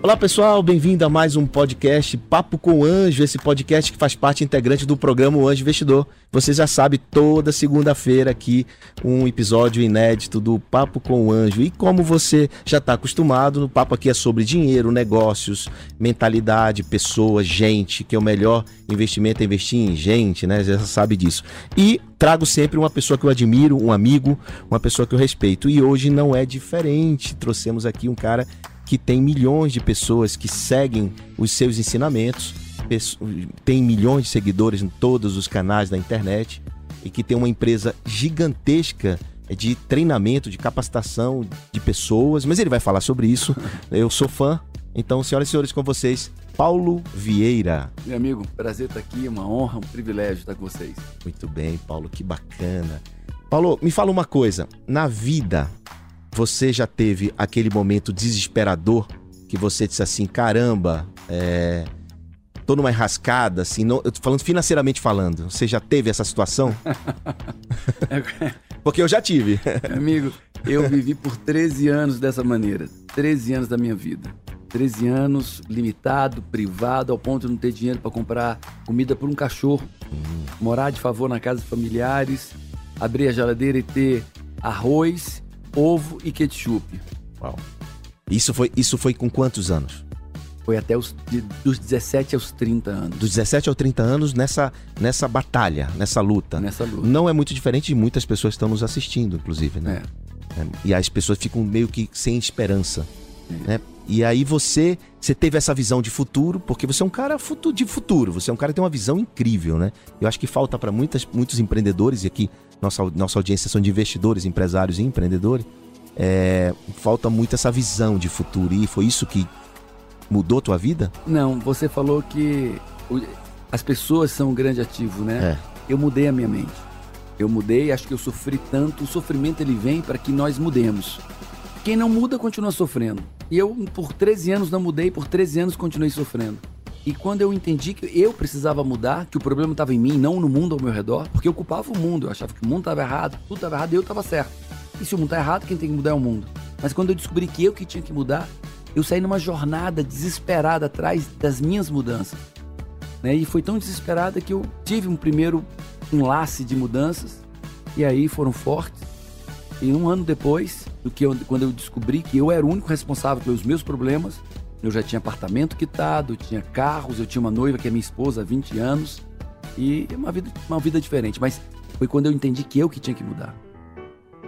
Olá pessoal, bem-vindo a mais um podcast Papo com Anjo, esse podcast que faz parte integrante do programa O Anjo Investidor. Você já sabe, toda segunda-feira aqui um episódio inédito do Papo com o Anjo. E como você já está acostumado, o papo aqui é sobre dinheiro, negócios, mentalidade, pessoas, gente, que é o melhor investimento é investir em gente, né? Você já sabe disso. E trago sempre uma pessoa que eu admiro, um amigo, uma pessoa que eu respeito. E hoje não é diferente. Trouxemos aqui um cara que tem milhões de pessoas que seguem os seus ensinamentos, tem milhões de seguidores em todos os canais da internet e que tem uma empresa gigantesca de treinamento, de capacitação de pessoas, mas ele vai falar sobre isso. Eu sou fã. Então, senhoras e senhores, com vocês, Paulo Vieira. Meu amigo, prazer estar aqui, uma honra, um privilégio estar com vocês. Muito bem, Paulo, que bacana. Paulo, me fala uma coisa. Na vida, você já teve aquele momento desesperador que você disse assim, caramba, é, tô numa enrascada, assim, não, eu tô falando financeiramente falando. Você já teve essa situação? Porque eu já tive. Amigo, eu vivi por 13 anos dessa maneira. 13 anos da minha vida. 13 anos limitado, privado, ao ponto de não ter dinheiro para comprar comida para um cachorro. Hum. Morar de favor na casa de familiares, abrir a geladeira e ter arroz ovo e ketchup. Uau. Isso foi, isso foi com quantos anos? Foi até os de, dos 17 aos 30 anos. Dos 17 aos 30 anos nessa, nessa batalha, nessa luta. Nessa luta. Não é muito diferente de muitas pessoas que estão nos assistindo, inclusive, né? É. É, e as pessoas ficam meio que sem esperança. É. Né? E aí você, você teve essa visão de futuro, porque você é um cara de futuro, você é um cara que tem uma visão incrível, né? Eu acho que falta para muitos empreendedores, e aqui nossa, nossa audiência são de investidores, empresários e empreendedores, é, falta muito essa visão de futuro. E foi isso que mudou tua vida? Não, você falou que as pessoas são um grande ativo, né? É. Eu mudei a minha mente. Eu mudei, acho que eu sofri tanto. O sofrimento ele vem para que nós mudemos. Quem não muda continua sofrendo. E eu, por 13 anos, não mudei, por 13 anos continuei sofrendo. E quando eu entendi que eu precisava mudar, que o problema estava em mim, não no mundo ao meu redor, porque eu ocupava o mundo, eu achava que o mundo estava errado, tudo estava errado e eu estava certo. E se o mundo está errado, quem tem que mudar é o mundo. Mas quando eu descobri que eu que tinha que mudar, eu saí numa jornada desesperada atrás das minhas mudanças. Né? E foi tão desesperada que eu tive um primeiro enlace de mudanças, e aí foram fortes. E um ano depois, do que eu, quando eu descobri que eu era o único responsável pelos meus problemas, eu já tinha apartamento quitado, tinha carros, eu tinha uma noiva que é minha esposa há 20 anos e uma vida, uma vida diferente. Mas foi quando eu entendi que eu que tinha que mudar.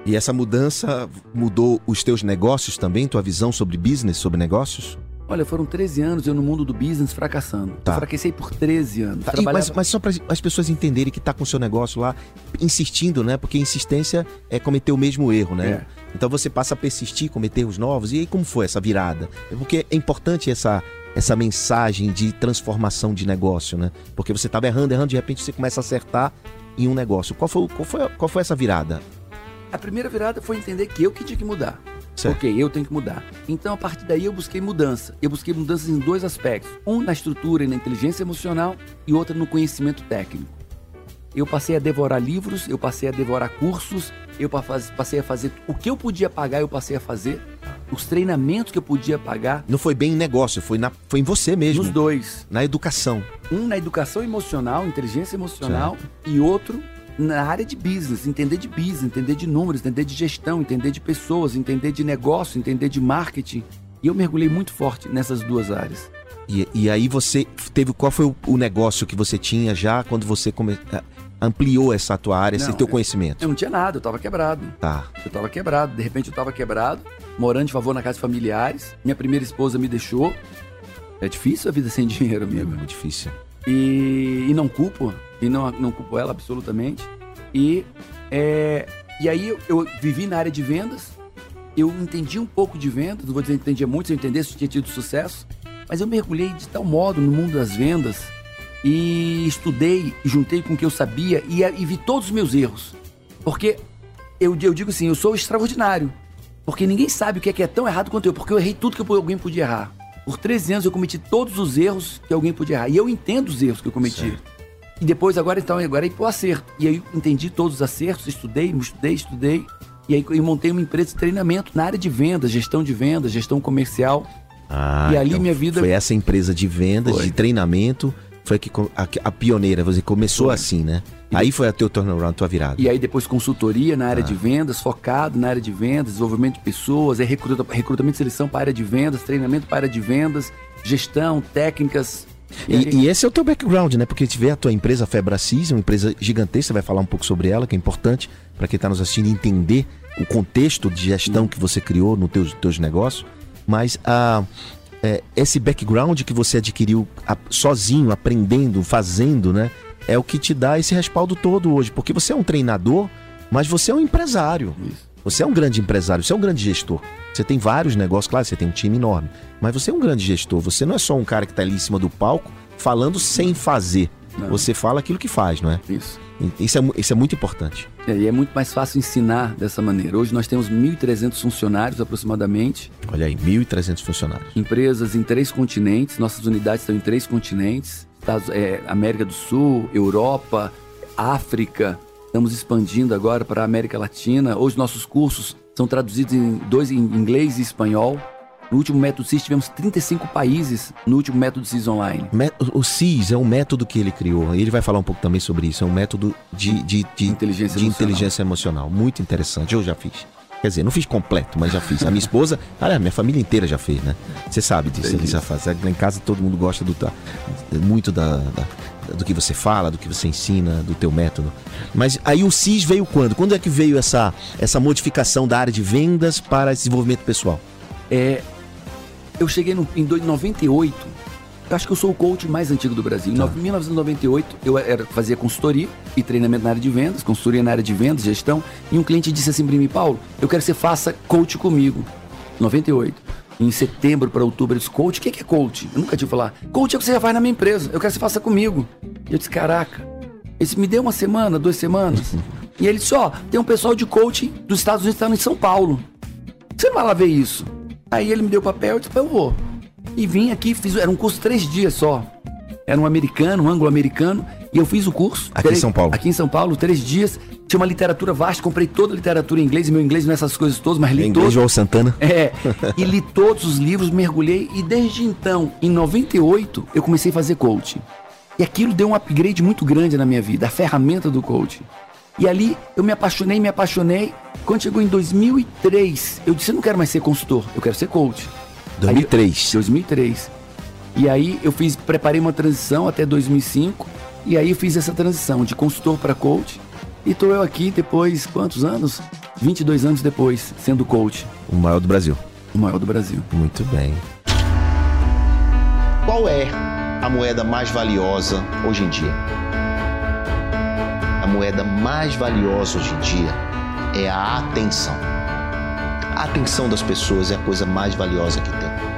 E essa mudança mudou os teus negócios também, tua visão sobre business, sobre negócios? Olha, foram 13 anos eu no mundo do business fracassando. Tá. Eu fracassei por 13 anos. Tá. Trabalhava... Mas, mas, só para as pessoas entenderem que tá com o seu negócio lá, insistindo, né? Porque insistência é cometer o mesmo erro, né? É. Então você passa a persistir, cometer erros novos. E aí como foi essa virada? É porque é importante essa essa mensagem de transformação de negócio, né? Porque você estava errando, errando, de repente você começa a acertar em um negócio. Qual foi, qual foi, qual foi essa virada? A primeira virada foi entender que eu que tinha que mudar. Certo. Ok, eu tenho que mudar. Então, a partir daí, eu busquei mudança. Eu busquei mudanças em dois aspectos: um na estrutura e na inteligência emocional, e outro no conhecimento técnico. Eu passei a devorar livros, eu passei a devorar cursos, eu passei a fazer o que eu podia pagar, eu passei a fazer. Os treinamentos que eu podia pagar. Não foi bem em negócio, foi, na, foi em você mesmo. Nos dois. Na educação. Um na educação emocional, inteligência emocional, certo. e outro na área de business, entender de business, entender de números, entender de gestão, entender de pessoas, entender de negócio, entender de marketing. E eu mergulhei muito forte nessas duas áreas. E, e aí você teve qual foi o, o, negócio que você tinha já quando você come, ampliou essa tua área, não, esse teu conhecimento? Eu não tinha nada, eu tava quebrado. Tá. Eu tava quebrado, de repente eu tava quebrado, morando de favor na casa de familiares. Minha primeira esposa me deixou. É difícil a vida sem dinheiro, amigo. É muito difícil. E, e não culpo, e não, não culpo ela absolutamente. E, é, e aí eu, eu vivi na área de vendas, eu entendi um pouco de vendas, não vou dizer que entendia muito, se eu entendesse, eu tinha tido sucesso, mas eu mergulhei de tal modo no mundo das vendas e estudei e juntei com o que eu sabia e, e vi todos os meus erros. Porque eu, eu digo assim, eu sou extraordinário. Porque ninguém sabe o que é, que é tão errado quanto eu, porque eu errei tudo que alguém podia errar. Por 13 anos eu cometi todos os erros que alguém podia errar. E eu entendo os erros que eu cometi. Certo. E depois, agora então, agora é ir pro acerto. E aí eu entendi todos os acertos, estudei, estudei, estudei. E aí eu montei uma empresa de treinamento na área de vendas, gestão de vendas, gestão comercial. Ah, e ali então minha vida. Foi essa empresa de vendas, foi. de treinamento, foi que a, a pioneira, você começou foi. assim, né? E aí foi a teu turnaround, tua virada. E aí depois consultoria na área ah. de vendas, focado na área de vendas, desenvolvimento de pessoas, é recruta, recrutamento e seleção para a área de vendas, treinamento para a área de vendas, gestão, técnicas, e, e, esse é o teu background, né? Porque gente vê a tua empresa Febracis, uma empresa gigantesca, você vai falar um pouco sobre ela, que é importante para quem está nos assistindo entender o contexto de gestão que você criou nos teus, teus negócios. Mas a, é, esse background que você adquiriu a, sozinho, aprendendo, fazendo, né? É o que te dá esse respaldo todo hoje. Porque você é um treinador, mas você é um empresário. Isso. Você é um grande empresário, você é um grande gestor. Você tem vários negócios, claro, você tem um time enorme. Mas você é um grande gestor. Você não é só um cara que está ali em cima do palco falando sem fazer. Não. Você fala aquilo que faz, não é? Isso. Isso é, isso é muito importante. É, e é muito mais fácil ensinar dessa maneira. Hoje nós temos 1.300 funcionários aproximadamente. Olha aí, 1.300 funcionários. Empresas em três continentes. Nossas unidades estão em três continentes: Estados, é, América do Sul, Europa, África. Estamos expandindo agora para a América Latina. Hoje nossos cursos são traduzidos em dois em inglês e espanhol. No último método CIS tivemos 35 países no último método CIS online. O CIS é um método que ele criou. Ele vai falar um pouco também sobre isso. É um método de, de, de inteligência, de emocional. inteligência emocional. Muito interessante. Eu já fiz. Quer dizer, não fiz completo, mas já fiz. A minha esposa, olha, minha família inteira já fez, né? Você sabe disso, ele já faz. Lá em casa todo mundo gosta do, muito da, da, do que você fala, do que você ensina, do teu método. Mas aí o CIS veio quando? Quando é que veio essa, essa modificação da área de vendas para desenvolvimento pessoal? É, eu cheguei no, em 98, eu acho que eu sou o coach mais antigo do Brasil. Tá. Em 1998, eu era, fazia consultoria e treinamento na área de vendas, consultoria na área de vendas, gestão, e um cliente disse assim para mim, Paulo, eu quero que você faça coach comigo. 98 em setembro para outubro, ele disse, coach, o que é coach? Eu nunca tinha falar. Coach é o que você já faz na minha empresa, eu quero que você faça comigo. E eu disse, caraca. Ele disse, me deu uma semana, duas semanas. e ele disse, ó, oh, tem um pessoal de coaching dos Estados Unidos que está em São Paulo. Você não vai lá ver isso. Aí ele me deu o papel e disse, eu vou. E vim aqui, fiz, era um curso de três dias só. Era um americano, um anglo-americano. E eu fiz o curso. Aqui em São Paulo. Aqui em São Paulo, três dias. Tinha uma literatura vasta, comprei toda a literatura em inglês, e meu inglês não é essas coisas todas, mas li inglês todos. João Santana. É, e li todos os livros, mergulhei, e desde então, em 98, eu comecei a fazer coaching. E aquilo deu um upgrade muito grande na minha vida, a ferramenta do coaching. E ali eu me apaixonei, me apaixonei. Quando chegou em 2003, eu disse: eu não quero mais ser consultor, eu quero ser coach. 2003. Aí, 2003. E aí eu fiz, preparei uma transição até 2005. E aí eu fiz essa transição de consultor para coach. E tô eu aqui depois, quantos anos? 22 anos depois, sendo coach. O maior do Brasil. O maior do Brasil. Muito bem. Qual é a moeda mais valiosa hoje em dia? Moeda mais valiosa hoje em dia é a atenção. A atenção das pessoas é a coisa mais valiosa que tem.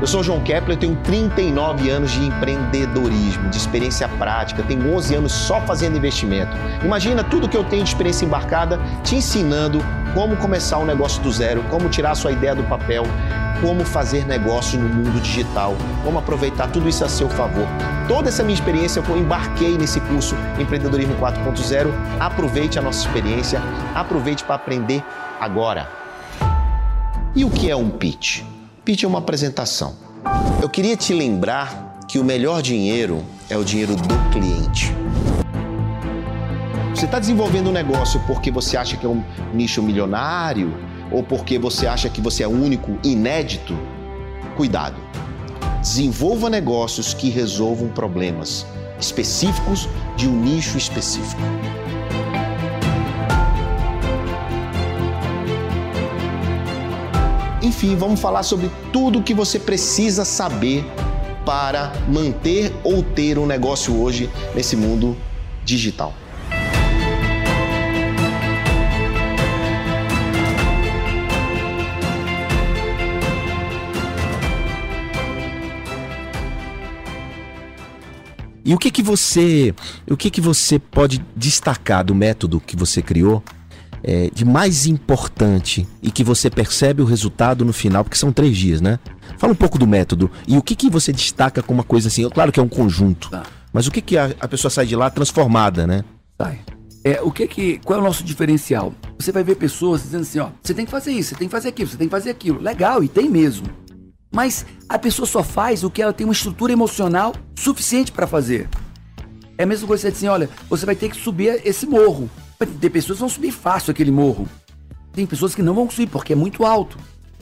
Eu sou João Kepler, tenho 39 anos de empreendedorismo, de experiência prática, tenho 11 anos só fazendo investimento. Imagina tudo que eu tenho de experiência embarcada te ensinando como começar um negócio do zero, como tirar a sua ideia do papel, como fazer negócio no mundo digital, como aproveitar tudo isso a seu favor. Toda essa minha experiência eu embarquei nesse curso Empreendedorismo 4.0. Aproveite a nossa experiência, aproveite para aprender agora. E o que é um pitch? É uma apresentação. Eu queria te lembrar que o melhor dinheiro é o dinheiro do cliente. Você está desenvolvendo um negócio porque você acha que é um nicho milionário ou porque você acha que você é único, inédito? Cuidado. Desenvolva negócios que resolvam problemas específicos de um nicho específico. Enfim, vamos falar sobre tudo o que você precisa saber para manter ou ter um negócio hoje nesse mundo digital. E o que que você, o que que você pode destacar do método que você criou é, de mais importante e que você percebe o resultado no final, porque são três dias, né? Fala um pouco do método e o que que você destaca como uma coisa assim. Claro que é um conjunto, tá. mas o que que a, a, pessoa sai de lá transformada, né? Sai. É, o que que, qual é o nosso diferencial? Você vai ver pessoas dizendo assim, ó, você tem que fazer isso, você tem que fazer aquilo, você tem que fazer aquilo. Legal, e tem mesmo. Mas a pessoa só faz o que ela tem uma estrutura emocional suficiente para fazer. É a mesma coisa que você dizer assim, olha, você vai ter que subir esse morro. Tem pessoas que vão subir fácil aquele morro. Tem pessoas que não vão subir porque é muito alto.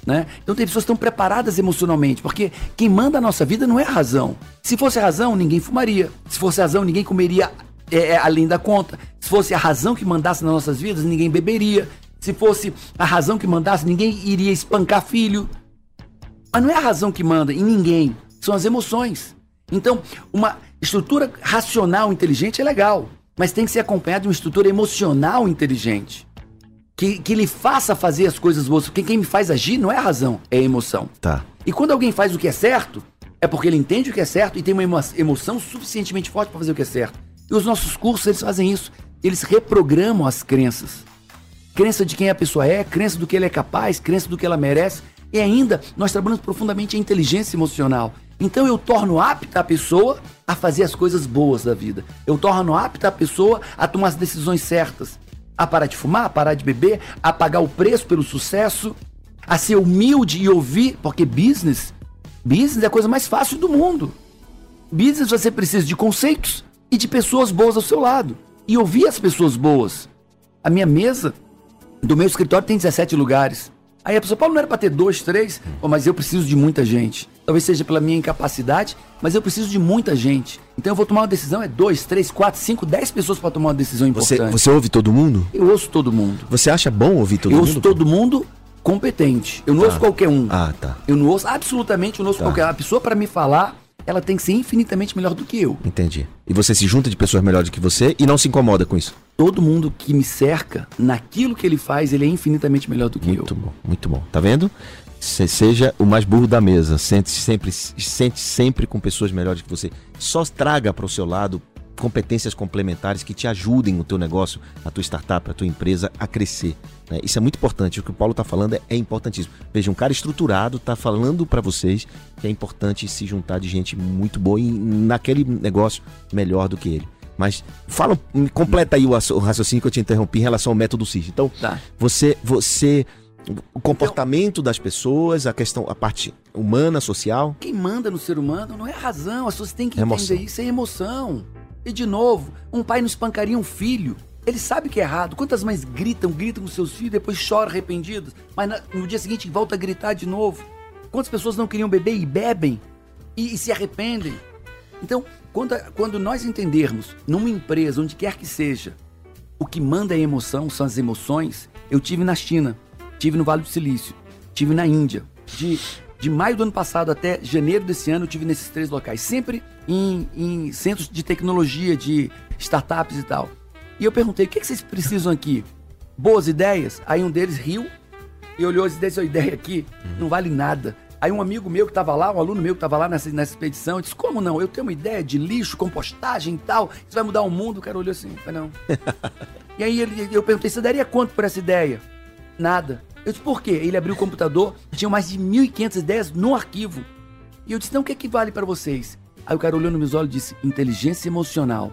Né? Então tem pessoas que estão preparadas emocionalmente, porque quem manda a nossa vida não é a razão. Se fosse a razão, ninguém fumaria. Se fosse a razão, ninguém comeria é, é, além da conta. Se fosse a razão que mandasse nas nossas vidas, ninguém beberia. Se fosse a razão que mandasse, ninguém iria espancar filho. Mas não é a razão que manda em ninguém, são as emoções. Então, uma estrutura racional inteligente é legal, mas tem que ser acompanhada de uma estrutura emocional inteligente. Que, que lhe faça fazer as coisas boas. Porque quem me faz agir não é a razão, é a emoção. Tá. E quando alguém faz o que é certo, é porque ele entende o que é certo e tem uma emoção suficientemente forte para fazer o que é certo. E os nossos cursos, eles fazem isso. Eles reprogramam as crenças. Crença de quem a pessoa é, crença do que ele é capaz, crença do que ela merece. E ainda, nós trabalhamos profundamente a inteligência emocional. Então eu torno apta a pessoa a fazer as coisas boas da vida. Eu torno apta a pessoa a tomar as decisões certas. A parar de fumar, a parar de beber, a pagar o preço pelo sucesso, a ser humilde e ouvir, porque business, business é a coisa mais fácil do mundo. Business você precisa de conceitos e de pessoas boas ao seu lado. E ouvir as pessoas boas. A minha mesa do meu escritório tem 17 lugares. Aí a pessoa, Paulo, não era para ter dois, três? Mas eu preciso de muita gente. Talvez seja pela minha incapacidade, mas eu preciso de muita gente. Então eu vou tomar uma decisão, é dois, três, quatro, cinco, dez pessoas para tomar uma decisão importante. Você, você ouve todo mundo? Eu ouço todo mundo. Você acha bom ouvir todo eu mundo? Eu ouço todo mundo competente. Eu não tá. ouço qualquer um. Ah, tá. Eu não ouço, absolutamente, eu não ouço tá. qualquer A pessoa para me falar, ela tem que ser infinitamente melhor do que eu. Entendi. E você se junta de pessoas melhores do que você e não se incomoda com isso? Todo mundo que me cerca, naquilo que ele faz, ele é infinitamente melhor do que muito eu. Muito bom, muito bom. Tá vendo? Seja o mais burro da mesa. Sente sempre, sente sempre com pessoas melhores que você. Só traga para o seu lado competências complementares que te ajudem o teu negócio, a tua startup, a tua empresa a crescer. Né? Isso é muito importante. O que o Paulo está falando é, é, importantíssimo. Veja, um cara estruturado está falando para vocês que é importante se juntar de gente muito boa e naquele negócio melhor do que ele. Mas fala, completa aí o, raciocínio que eu te interrompi em relação ao método CIS. Então, tá. você, você, o comportamento então, das pessoas, a questão, a parte humana, social. Quem manda no ser humano não é a razão, as pessoas têm que emoção. entender isso, é emoção. E de novo, um pai não espancaria um filho. Ele sabe que é errado. Quantas mães gritam, gritam com seus filhos, depois choram arrependidos, mas no dia seguinte volta a gritar de novo. Quantas pessoas não queriam beber e bebem e, e se arrependem? Então, quando, quando nós entendermos numa empresa, onde quer que seja, o que manda é emoção, são as emoções. Eu tive na China, tive no Vale do Silício, tive na Índia. De de maio do ano passado até janeiro desse ano, eu tive nesses três locais, sempre em, em centros de tecnologia, de startups e tal. E eu perguntei: o que, que vocês precisam aqui? Boas ideias? Aí um deles riu e olhou ideias: a ideia aqui não vale nada. Aí um amigo meu que estava lá, um aluno meu que estava lá nessa, nessa expedição, disse: Como não? Eu tenho uma ideia de lixo, compostagem e tal, isso vai mudar o mundo. O cara olhou assim: não. e aí ele, eu perguntei: Você daria quanto por essa ideia? Nada. Eu disse, por quê? Ele abriu o computador, tinha mais de 1.500 ideias no arquivo. E eu disse, então o que, é que vale para vocês? Aí o cara olhou nos meus olhos e disse, inteligência emocional.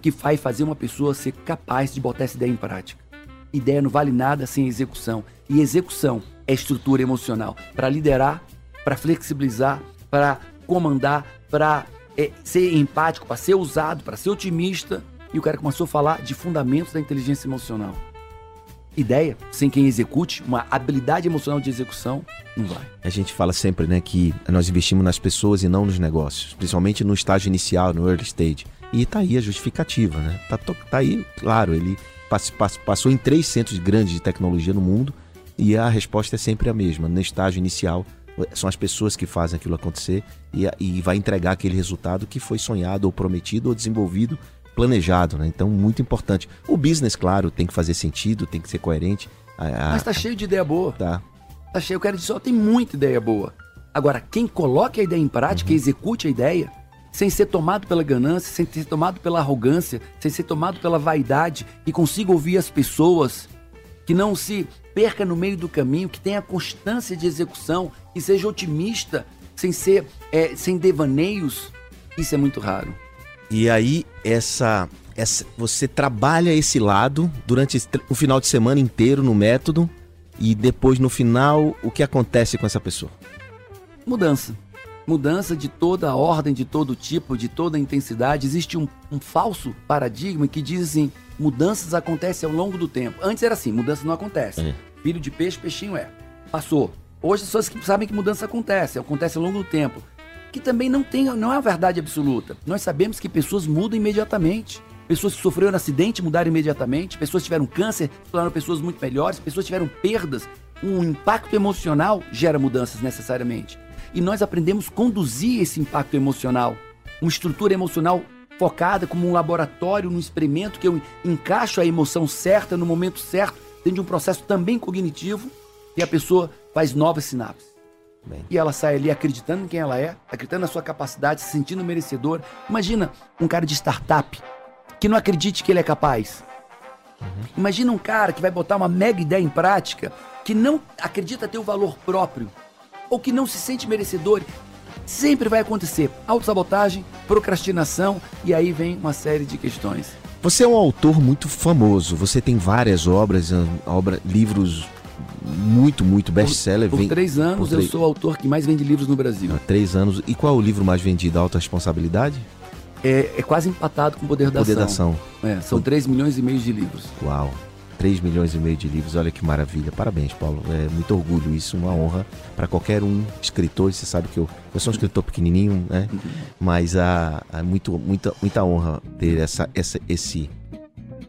Que faz fazer uma pessoa ser capaz de botar essa ideia em prática. Ideia não vale nada sem execução. E execução é estrutura emocional. Para liderar, para flexibilizar, para comandar, para é, ser empático, para ser usado, para ser otimista. E o cara começou a falar de fundamentos da inteligência emocional. Ideia, sem quem execute, uma habilidade emocional de execução, não vai. A gente fala sempre, né, que nós investimos nas pessoas e não nos negócios, principalmente no estágio inicial, no early stage. E tá aí a justificativa, né? Tá, tá aí, claro, ele passou em três centros grandes de tecnologia no mundo e a resposta é sempre a mesma. No estágio inicial, são as pessoas que fazem aquilo acontecer e, e vai entregar aquele resultado que foi sonhado ou prometido ou desenvolvido, planejado, né? Então, muito importante. O business, claro, tem que fazer sentido, tem que ser coerente. A, a... Mas tá cheio de ideia boa. Tá. Tá cheio, o cara só tem muita ideia boa. Agora, quem coloque a ideia em prática, uhum. execute a ideia, sem ser tomado pela ganância, sem ser tomado pela arrogância, sem ser tomado pela vaidade e consiga ouvir as pessoas, que não se perca no meio do caminho, que tenha constância de execução, que seja otimista, sem ser é, sem devaneios, isso é muito raro. E aí essa, essa você trabalha esse lado durante o final de semana inteiro no método e depois no final o que acontece com essa pessoa? Mudança. Mudança de toda a ordem, de todo tipo, de toda intensidade. Existe um, um falso paradigma que diz assim: mudanças acontecem ao longo do tempo. Antes era assim, mudança não acontece. É. Filho de peixe, peixinho é. Passou. Hoje as pessoas sabem que mudança acontece, acontece ao longo do tempo. Que também não, tem, não é uma verdade absoluta. Nós sabemos que pessoas mudam imediatamente. Pessoas que sofreram um acidente mudaram imediatamente. Pessoas que tiveram câncer tornaram pessoas muito melhores. Pessoas que tiveram perdas. Um impacto emocional gera mudanças necessariamente. E nós aprendemos a conduzir esse impacto emocional. Uma estrutura emocional focada como um laboratório, um experimento que eu encaixo a emoção certa no momento certo dentro de um processo também cognitivo e a pessoa faz novas sinapses. Bem. E ela sai ali acreditando em quem ela é, acreditando na sua capacidade, se sentindo merecedor. Imagina um cara de startup que não acredite que ele é capaz. Uhum. Imagina um cara que vai botar uma mega ideia em prática, que não acredita ter o valor próprio, ou que não se sente merecedor. Sempre vai acontecer autossabotagem, procrastinação e aí vem uma série de questões. Você é um autor muito famoso, você tem várias obras, obra, livros muito, muito best-seller. Por, por três anos por três... eu sou o autor que mais vende livros no Brasil. Há três anos. E qual é o livro mais vendido? Alta Responsabilidade? É, é quase empatado com o Poder da Poder Ação. Da ação. É, são 3 milhões e meio de livros. Uau! 3 milhões e meio de livros, olha que maravilha. Parabéns, Paulo. É muito orgulho isso, uma honra para qualquer um escritor. Você sabe que eu, eu sou um escritor pequenininho, né? Uhum. Mas há, há muito, muita, muita honra ter essa, essa, esse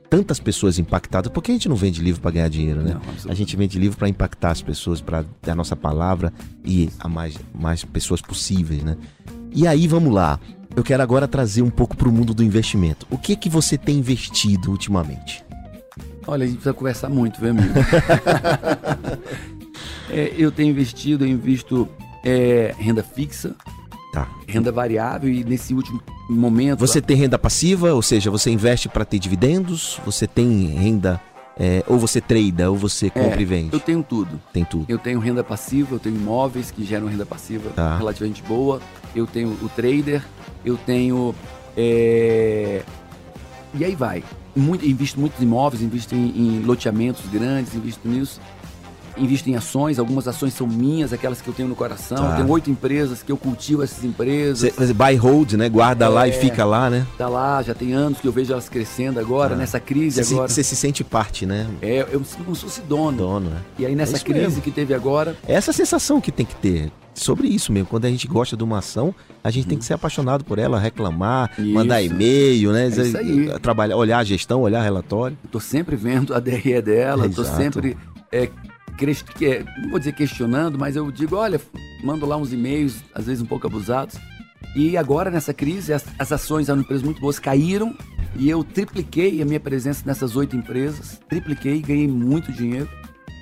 tantas pessoas impactadas. Porque a gente não vende livro para ganhar dinheiro, né? Não, a gente vende livro para impactar as pessoas, para dar a nossa palavra e a mais, mais pessoas possíveis, né? E aí, vamos lá. Eu quero agora trazer um pouco para o mundo do investimento. O que é que você tem investido ultimamente? Olha, a gente precisa conversar muito, viu, amigo? é, eu tenho investido, eu invisto é, renda fixa, tá. renda variável e nesse último momento. Você tem renda passiva, ou seja, você investe para ter dividendos? Você tem renda é, ou você trada, ou você compra é, e vende? Eu tenho tudo. Tem tudo. Eu tenho renda passiva, eu tenho imóveis que geram renda passiva tá. relativamente boa. Eu tenho o trader, eu tenho. É... E aí vai muito, invisto muitos imóveis, invisto em, em loteamentos grandes, invisto nisso invisto em ações, algumas ações são minhas, aquelas que eu tenho no coração. Tá. Eu tenho oito empresas que eu cultivo essas empresas. Você buy hold, né? Guarda é, lá e é. fica lá, né? Tá lá, já tem anos que eu vejo elas crescendo agora, ah. nessa crise cê agora. Você se sente parte, né? É, eu me sinto como se fosse dono. Dono, né? E aí nessa é crise mesmo. que teve agora. É essa sensação que tem que ter sobre isso mesmo. Quando a gente gosta de uma ação, a gente tem que ser apaixonado por ela, reclamar, isso. mandar e-mail, né? É isso aí. Trabalhar, olhar a gestão, olhar relatório. Eu tô sempre vendo a DRE dela, é, tô sempre. É, não vou dizer questionando, mas eu digo, olha, mando lá uns e-mails, às vezes um pouco abusados. E agora, nessa crise, as, as ações eram empresas muito boas, caíram e eu tripliquei a minha presença nessas oito empresas, tripliquei, ganhei muito dinheiro.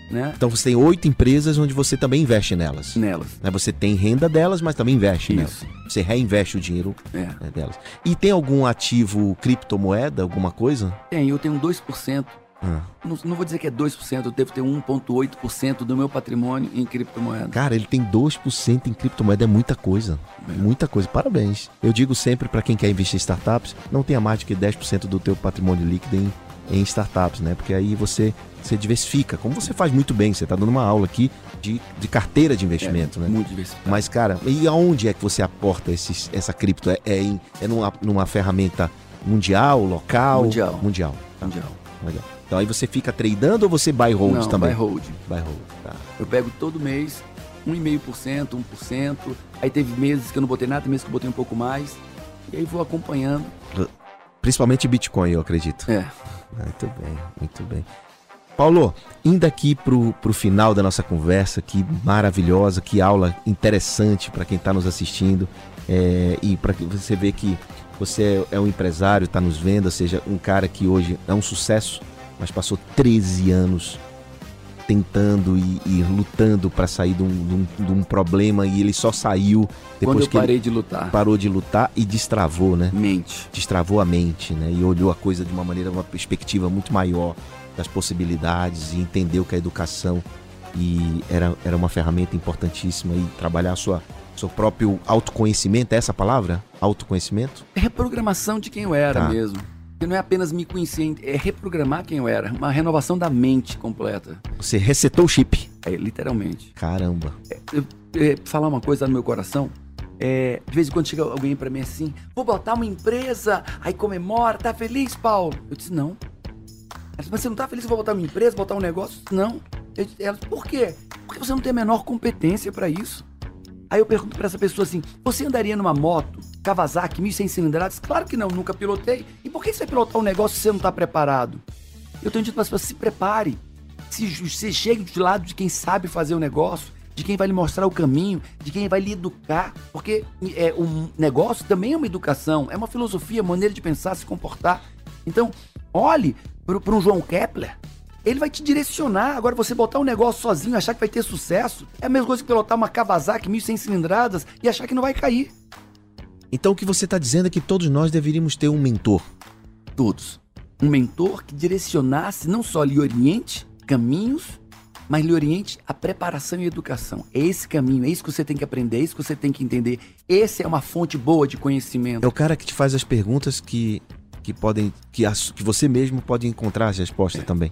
Né? Então você tem oito empresas onde você também investe nelas. Nelas. Né? Você tem renda delas, mas também investe Isso. nelas. Você reinveste o dinheiro é. Né, delas. E tem algum ativo criptomoeda, alguma coisa? Tem, eu tenho 2%. Não, não, vou dizer que é 2%, eu devo ter 1,8% do meu patrimônio em criptomoeda. Cara, ele tem 2% em criptomoeda, é muita coisa. É. Muita coisa, parabéns. Eu digo sempre para quem quer investir em startups, não tenha mais do que 10% do teu patrimônio líquido em, em startups, né? Porque aí você você diversifica, como você faz muito bem, você está dando uma aula aqui de, de carteira de investimento, é, né? Muito diversificado. Mas, cara, e aonde é que você aporta esses, essa cripto? É, é, em, é numa, numa ferramenta mundial, local? Mundial. Mundial. Tá. Mundial. Legal. Então aí você fica tradando ou você buy hold Não, também? Buy hold. Buy hold, tá. Eu pego todo mês 1,5%, 1%. Aí teve meses que eu não botei nada, tem meses que eu botei um pouco mais. E aí vou acompanhando. Principalmente Bitcoin, eu acredito. É. Muito bem, muito bem. Paulo, indo aqui pro, pro final da nossa conversa, que maravilhosa, que aula interessante para quem está nos assistindo. É, e para que você vê que você é um empresário, está nos vendo, ou seja, um cara que hoje é um sucesso, mas passou 13 anos tentando e, e lutando para sair de um, de, um, de um, problema e ele só saiu depois que parei de lutar. Parou de lutar e destravou, né? Mente. Destravou a mente, né? E olhou a coisa de uma maneira, uma perspectiva muito maior das possibilidades e entendeu que a educação e era, era uma ferramenta importantíssima e trabalhar a sua seu próprio autoconhecimento, é essa a palavra? Autoconhecimento? É reprogramação de quem eu era Tá. mesmo. Não é apenas me conhecer, é reprogramar quem eu era. Uma renovação da mente completa. Você resetou o chip. É, literalmente. Caramba. Eu, é, falar uma coisa no meu coração. É, de vez em quando chega alguém pra mim assim, vou botar uma empresa, aí comemora, tá feliz, Paulo? Eu disse, não. Ela disse, mas você não tá feliz eu vou botar uma empresa, botar um negócio? Não. Eu, disse- ela disse, por quê? Porque você não tem a menor competência pra isso. Aí eu pergunto pra essa pessoa assim, você andaria numa moto, Kawasaki, 1.100 cilindradas? Claro que não, nunca pilotei. E por que você vai pilotar um negócio se você não tá preparado? Eu tenho dito para as pessoas, se prepare. Se, se chegue de lado de quem sabe fazer o negócio, de quem vai lhe mostrar o caminho, de quem vai lhe educar. Porque é, um negócio também é uma educação, é uma filosofia, maneira de pensar, se comportar. Então, olhe para um João Kepler. Ele vai te direcionar. Agora, você botar um negócio sozinho, achar que vai ter sucesso, é a mesma coisa que pilotar uma Kawasaki 1.100 cilindradas e achar que não vai cair. Então o que você está dizendo é que todos nós deveríamos ter um mentor. todos. Um mentor que direcionasse, não só lhe oriente caminhos, mas lhe oriente a preparação e a educação. É esse caminho, é isso que você tem que aprender, é isso que você tem que entender. Esse é uma fonte boa de conhecimento. É o cara que te faz as perguntas que, que podem. Que, as- que você mesmo pode encontrar as respostas também.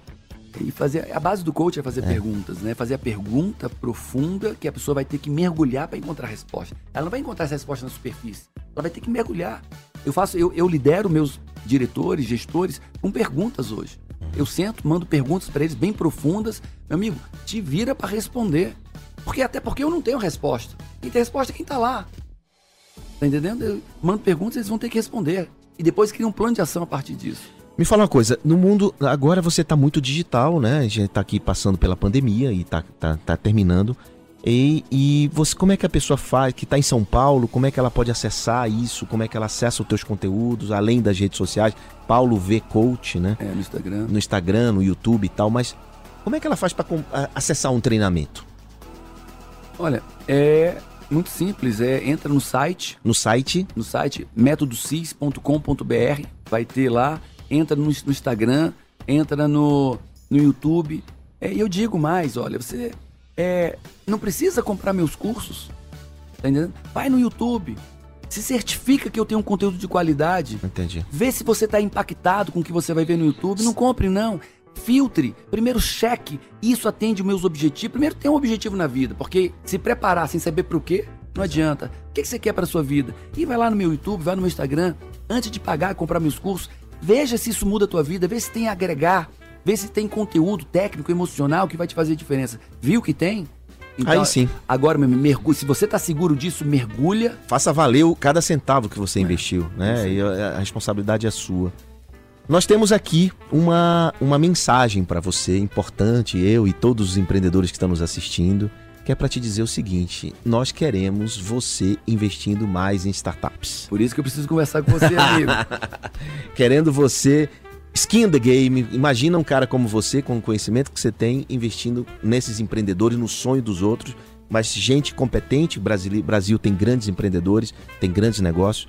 E fazer a base do coach é fazer perguntas, né? Fazer a pergunta profunda que a pessoa vai ter que mergulhar para encontrar a resposta. Ela não vai encontrar essa resposta na superfície. Ela vai ter que mergulhar. Eu faço, eu, eu lidero meus diretores, gestores com perguntas hoje. Eu sento, mando perguntas para eles bem profundas. Meu amigo, te vira para responder. Porque até porque eu não tenho resposta. Quem tem resposta é quem tá lá. Tá entendendo? Eu mando perguntas, eles vão ter que responder. E depois cria um plano de ação a partir disso. Me fala uma coisa, no mundo, agora você tá muito digital, né? A gente tá aqui passando pela pandemia e tá, tá, tá terminando. E, e você, como é que a pessoa faz, que tá em São Paulo, como é que ela pode acessar isso? Como é que ela acessa os teus conteúdos, além das redes sociais? Paulo V Coach, né? É, no Instagram. No Instagram, no YouTube e tal, mas como é que ela faz para acessar um treinamento? Olha, é muito simples. É, entra no site, No site, no site métodocis.com.br, vai ter lá. Entra no, no Instagram, entra no, no YouTube. É, E eu digo mais, olha, você é, não precisa comprar meus cursos, tá entendendo? Vai no YouTube, se certifica que eu tenho um conteúdo de qualidade. entendi. Vê se você está impactado com o que você vai ver no YouTube. Não compre, não. Filtre. Primeiro cheque. Isso atende os meus objetivos. Primeiro tem um objetivo na vida, porque se preparar sem saber para o quê, não adianta. O que que você quer para sua vida? E vai lá no meu YouTube, vai no meu Instagram. Antes de pagar, comprar meus cursos, veja se isso muda a tua vida, vê se tem a agregar, vê se tem conteúdo técnico, emocional que vai te fazer diferença. Viu que tem? Aí sim. Agora, mergulhe. Se você tá seguro disso, mergulha. Faça valer o- cada centavo que você investiu, né? E a, a responsabilidade é sua. Nós temos aqui uma, uma mensagem para você importante, eu e todos os empreendedores que estão nos assistindo, que é para te dizer o seguinte: nós queremos você investindo mais em startups. Por isso que eu preciso conversar com você, amigo. Querendo você skin in the game. Imagina um cara como você, com o conhecimento que você tem, investindo nesses empreendedores, no sonho dos outros. Mas gente competente, Brasil, Brasil tem grandes empreendedores, tem grandes negócios.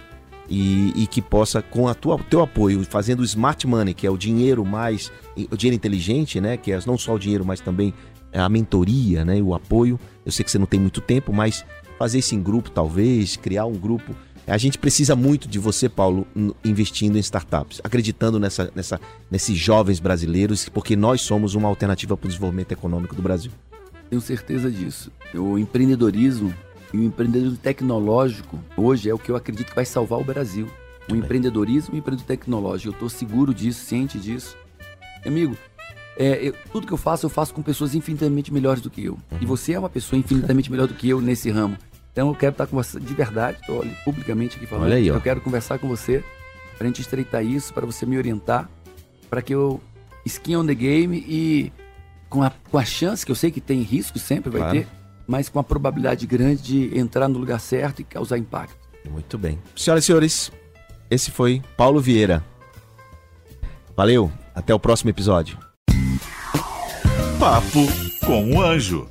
E, e que possa, com tua, teu apoio, fazendo o smart money, que é o dinheiro mais. o dinheiro inteligente, né? Que é não só o dinheiro, mas também a mentoria, né? O apoio. Eu sei que você não tem muito tempo, mas fazer isso em grupo, talvez, criar um grupo. A gente precisa muito de você, Paulo, investindo em startups, acreditando nessa, nessa, nesses jovens brasileiros, porque nós somos uma alternativa para o desenvolvimento econômico do Brasil. Tenho certeza disso. O empreendedorismo e o empreendedorismo tecnológico hoje é o que eu acredito que vai salvar o Brasil. o empreendedorismo e o empreendedorismo tecnológico. Eu estou seguro disso, ciente disso. Amigo, é, eu, tudo que eu faço, eu faço com pessoas infinitamente melhores do que eu. Uhum. E você é uma pessoa infinitamente melhor do que eu nesse ramo. Então eu quero estar com você de verdade, estou publicamente aqui falando. Olha aí, ó. Eu quero conversar com você para a gente estreitar isso, para você me orientar, para que eu skin on the game e com a, com a chance, que eu sei que tem risco, sempre vai claro. ter, mas com a probabilidade grande de entrar no lugar certo e causar impacto. Muito bem. Senhoras e senhores, esse foi Paulo Vieira. Valeu, até o próximo episódio. Papo com o Anjo.